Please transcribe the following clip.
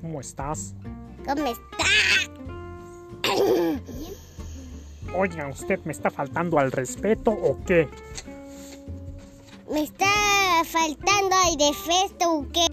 ¿cómo estás? ¿Cómo está? Oiga, ¿usted me está faltando al respeto o qué? ¿Me está faltando al defecto o qué?